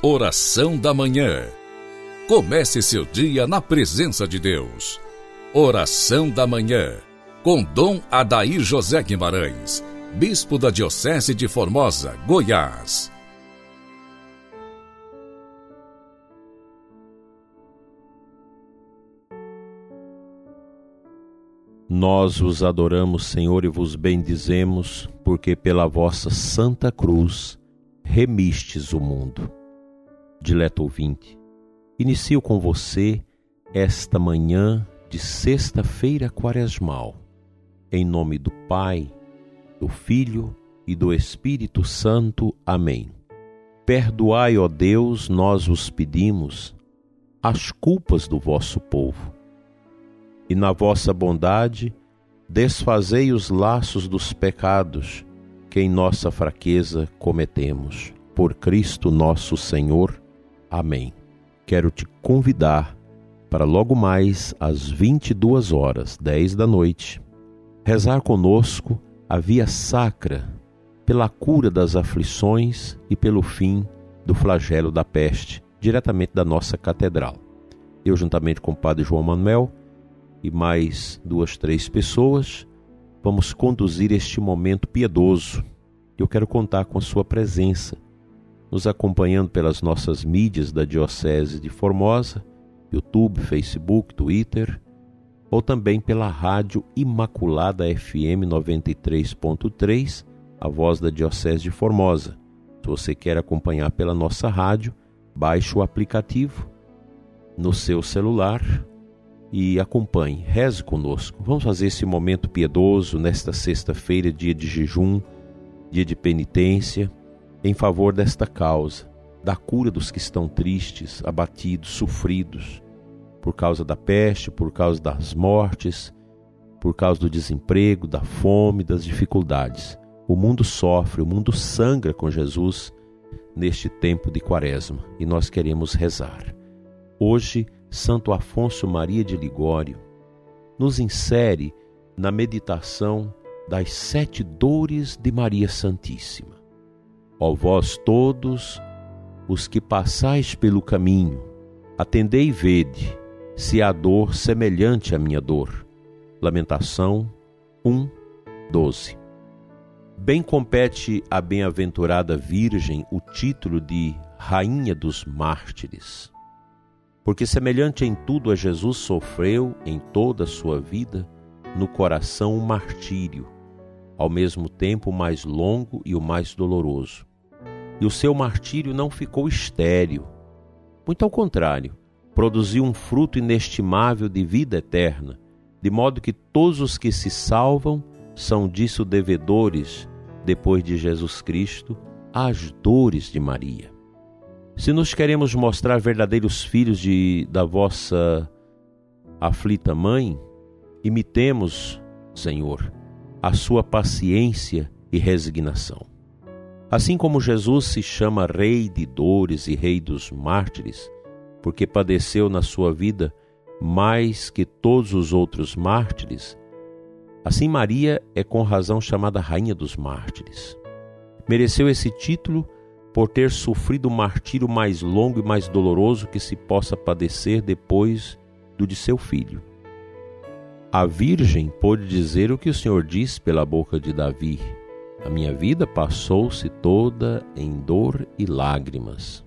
Oração da Manhã. Comece seu dia na presença de Deus. Oração da Manhã. Com Dom Adair José Guimarães, Bispo da Diocese de Formosa, Goiás. Nós vos adoramos, Senhor, e vos bendizemos, porque pela vossa santa cruz remistes o mundo dileto ouvinte. Inicio com você esta manhã de sexta-feira quaresmal, em nome do Pai, do Filho e do Espírito Santo. Amém. Perdoai, ó Deus, nós vos pedimos, as culpas do vosso povo, e na vossa bondade desfazei os laços dos pecados que em nossa fraqueza cometemos. Por Cristo nosso Senhor. Amém. Quero te convidar para logo mais às 22 horas, 10 da noite, rezar conosco a via sacra pela cura das aflições e pelo fim do flagelo da peste, diretamente da nossa catedral. Eu, juntamente com o Padre João Manuel e mais duas, três pessoas, vamos conduzir este momento piedoso. Eu quero contar com a sua presença nos acompanhando pelas nossas mídias da Diocese de Formosa, YouTube, Facebook, Twitter, ou também pela rádio Imaculada FM 93.3, a voz da Diocese de Formosa. Se você quer acompanhar pela nossa rádio, baixe o aplicativo no seu celular e acompanhe, reze conosco. Vamos fazer esse momento piedoso nesta sexta-feira, dia de jejum, dia de penitência em favor desta causa, da cura dos que estão tristes, abatidos, sofridos, por causa da peste, por causa das mortes, por causa do desemprego, da fome, das dificuldades. O mundo sofre, o mundo sangra com Jesus neste tempo de Quaresma e nós queremos rezar. Hoje, Santo Afonso Maria de Ligório nos insere na meditação das sete dores de Maria Santíssima. Ó vós todos os que passais pelo caminho, atendei e vede se há dor semelhante à minha dor. Lamentação 1, 12. Bem compete à bem-aventurada Virgem o título de Rainha dos Mártires, porque semelhante em tudo a Jesus sofreu em toda a sua vida no coração um martírio, ao mesmo tempo o mais longo e o mais doloroso e o seu martírio não ficou estéril. Muito ao contrário, produziu um fruto inestimável de vida eterna, de modo que todos os que se salvam são disso devedores, depois de Jesus Cristo, às dores de Maria. Se nos queremos mostrar verdadeiros filhos de, da vossa aflita mãe, imitemos, Senhor, a sua paciência e resignação. Assim como Jesus se chama Rei de dores e Rei dos mártires, porque padeceu na sua vida mais que todos os outros mártires, assim Maria é com razão chamada Rainha dos Mártires. Mereceu esse título por ter sofrido o martírio mais longo e mais doloroso que se possa padecer depois do de seu filho. A Virgem pôde dizer o que o Senhor diz pela boca de Davi: a minha vida passou-se toda em dor e lágrimas.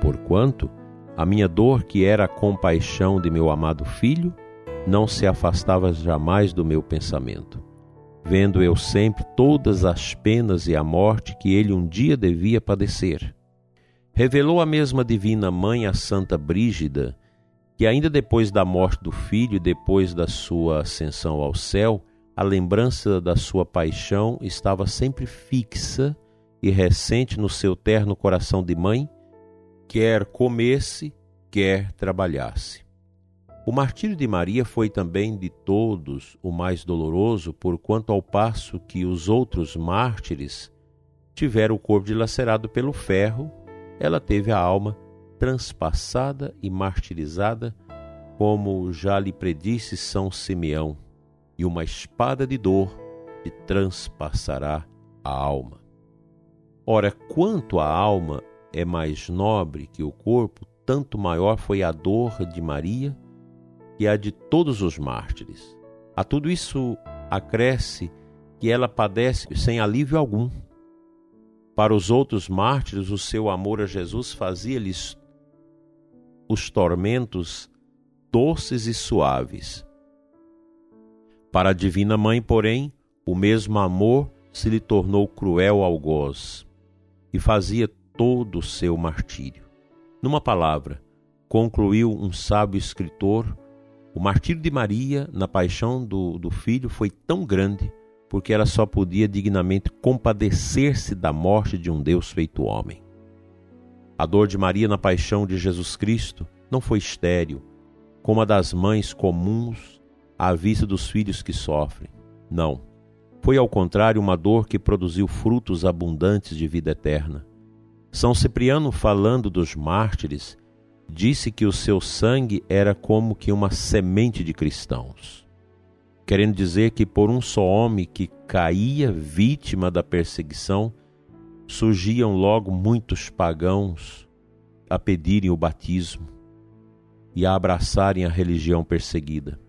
Porquanto a minha dor, que era a compaixão de meu amado filho, não se afastava jamais do meu pensamento, vendo eu sempre todas as penas e a morte que ele um dia devia padecer. Revelou a mesma divina mãe a Santa Brígida, que ainda depois da morte do filho e depois da sua ascensão ao céu, a lembrança da sua paixão estava sempre fixa e recente no seu terno coração de mãe, quer comesse, quer trabalhasse. O martírio de Maria foi também de todos o mais doloroso, porquanto ao passo que os outros mártires tiveram o corpo dilacerado pelo ferro, ela teve a alma transpassada e martirizada, como já lhe predisse São Simeão e uma espada de dor te transpassará a alma. Ora, quanto à alma, é mais nobre que o corpo, tanto maior foi a dor de Maria que a de todos os mártires. A tudo isso acresce que ela padece sem alívio algum. Para os outros mártires, o seu amor a Jesus fazia-lhes os tormentos doces e suaves. Para a Divina Mãe, porém, o mesmo amor se lhe tornou cruel algoz e fazia todo o seu martírio. Numa palavra, concluiu um sábio escritor, o martírio de Maria na paixão do, do filho foi tão grande porque ela só podia dignamente compadecer-se da morte de um Deus feito homem. A dor de Maria na paixão de Jesus Cristo não foi estéril, como a das mães comuns à vista dos filhos que sofrem. Não. Foi ao contrário uma dor que produziu frutos abundantes de vida eterna. São Cipriano, falando dos mártires, disse que o seu sangue era como que uma semente de cristãos, querendo dizer que por um só homem que caía vítima da perseguição, surgiam logo muitos pagãos a pedirem o batismo e a abraçarem a religião perseguida.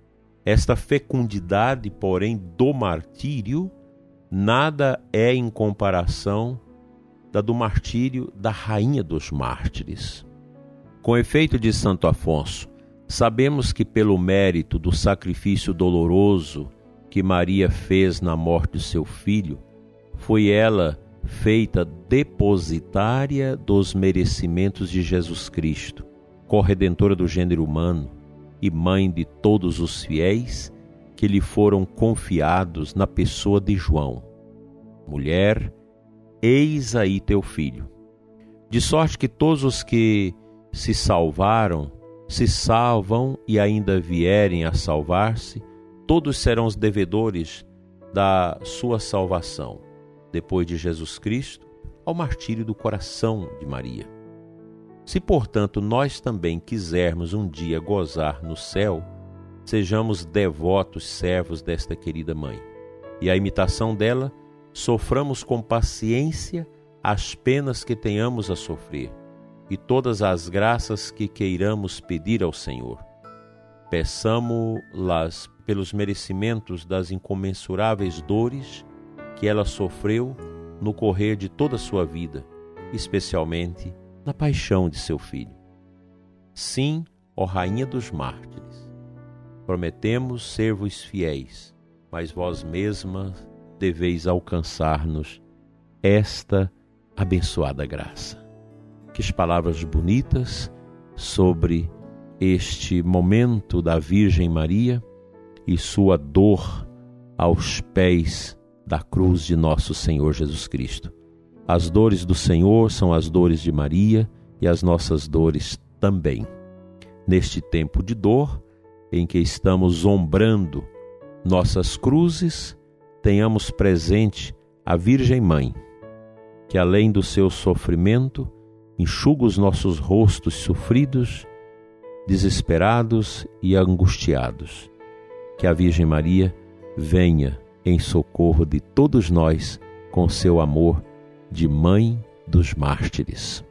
Esta fecundidade, porém, do martírio, nada é em comparação da do martírio da rainha dos mártires. Com efeito de Santo Afonso, sabemos que pelo mérito do sacrifício doloroso que Maria fez na morte de seu filho, foi ela feita depositária dos merecimentos de Jesus Cristo, corredentora do gênero humano e mãe de todos os fiéis que lhe foram confiados na pessoa de João. Mulher, eis aí teu filho. De sorte que todos os que se salvaram, se salvam e ainda vierem a salvar-se, todos serão os devedores da sua salvação, depois de Jesus Cristo, ao martírio do coração de Maria. Se, portanto, nós também quisermos um dia gozar no céu, sejamos devotos servos desta querida mãe. E a imitação dela, soframos com paciência as penas que tenhamos a sofrer e todas as graças que queiramos pedir ao Senhor. Peçamo-las pelos merecimentos das incomensuráveis dores que ela sofreu no correr de toda a sua vida, especialmente na paixão de seu filho. Sim, ó Rainha dos Mártires, prometemos ser-vos fiéis, mas vós mesma deveis alcançar-nos esta abençoada graça. Que as palavras bonitas sobre este momento da Virgem Maria e sua dor aos pés da cruz de nosso Senhor Jesus Cristo as dores do Senhor são as dores de Maria e as nossas dores também. Neste tempo de dor, em que estamos ombrando nossas cruzes, tenhamos presente a Virgem Mãe, que além do seu sofrimento, enxuga os nossos rostos sofridos, desesperados e angustiados. Que a Virgem Maria venha em socorro de todos nós com seu amor de Mãe dos Mártires.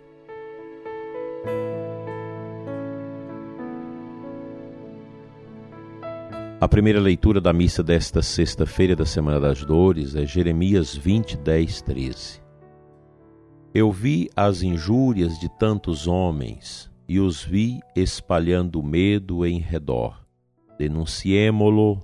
A primeira leitura da missa desta sexta-feira da Semana das Dores é Jeremias 20, 10, 13. Eu vi as injúrias de tantos homens e os vi espalhando medo em redor. Denunciemo-lo.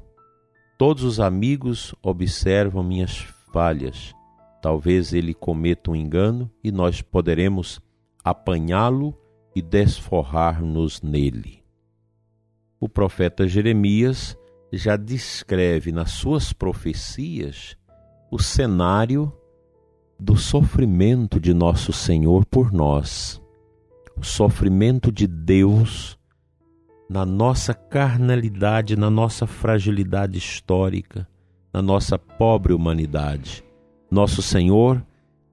Todos os amigos observam minhas falhas Talvez ele cometa um engano e nós poderemos apanhá-lo e desforrar-nos nele. O profeta Jeremias já descreve nas suas profecias o cenário do sofrimento de nosso Senhor por nós, o sofrimento de Deus na nossa carnalidade, na nossa fragilidade histórica, na nossa pobre humanidade nosso Senhor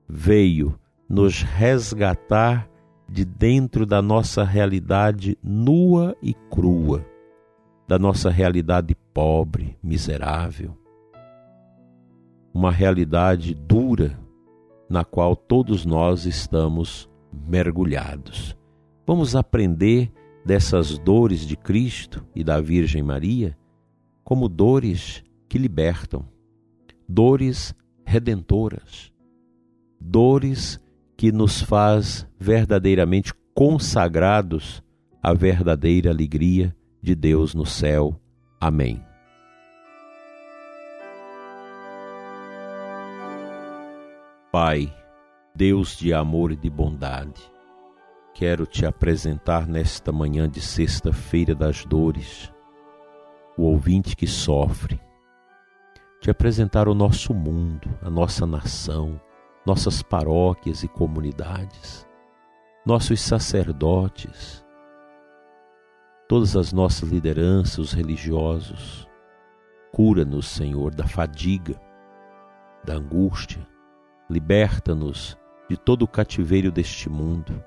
veio nos resgatar de dentro da nossa realidade nua e crua, da nossa realidade pobre, miserável. Uma realidade dura na qual todos nós estamos mergulhados. Vamos aprender dessas dores de Cristo e da Virgem Maria como dores que libertam, dores redentoras, dores que nos faz verdadeiramente consagrados à verdadeira alegria de Deus no céu. Amém. Pai, Deus de amor e de bondade, quero te apresentar nesta manhã de sexta-feira das dores, o ouvinte que sofre, te apresentar o nosso mundo, a nossa nação, nossas paróquias e comunidades, nossos sacerdotes, todas as nossas lideranças, os religiosos. Cura-nos, Senhor, da fadiga, da angústia. Liberta-nos de todo o cativeiro deste mundo.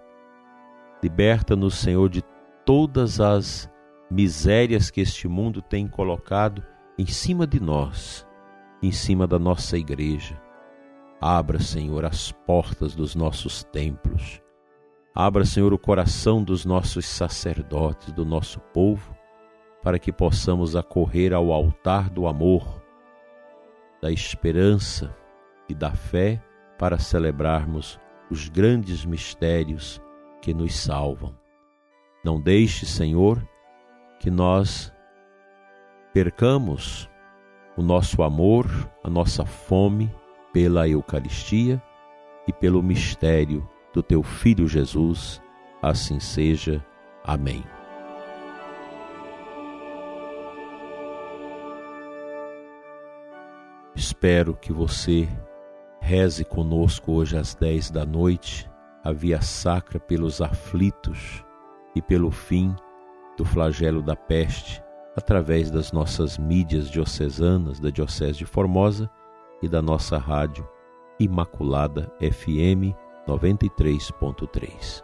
Liberta-nos, Senhor, de todas as misérias que este mundo tem colocado em cima de nós em cima da nossa igreja. Abra, Senhor, as portas dos nossos templos. Abra, Senhor, o coração dos nossos sacerdotes, do nosso povo, para que possamos acorrer ao altar do amor, da esperança e da fé para celebrarmos os grandes mistérios que nos salvam. Não deixe, Senhor, que nós percamos o nosso amor, a nossa fome pela Eucaristia e pelo mistério do teu Filho Jesus. Assim seja. Amém. Espero que você reze conosco hoje às dez da noite a via sacra pelos aflitos e pelo fim do flagelo da peste através das nossas mídias diocesanas da Diocese de Formosa e da nossa rádio Imaculada FM 93.3.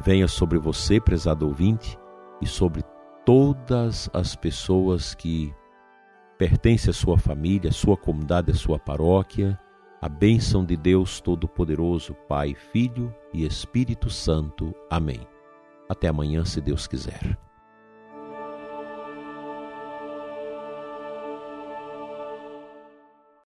Venha sobre você, prezado ouvinte, e sobre todas as pessoas que pertencem à sua família, à sua comunidade, à sua paróquia, a bênção de Deus Todo-Poderoso, Pai, Filho e Espírito Santo. Amém. Até amanhã, se Deus quiser.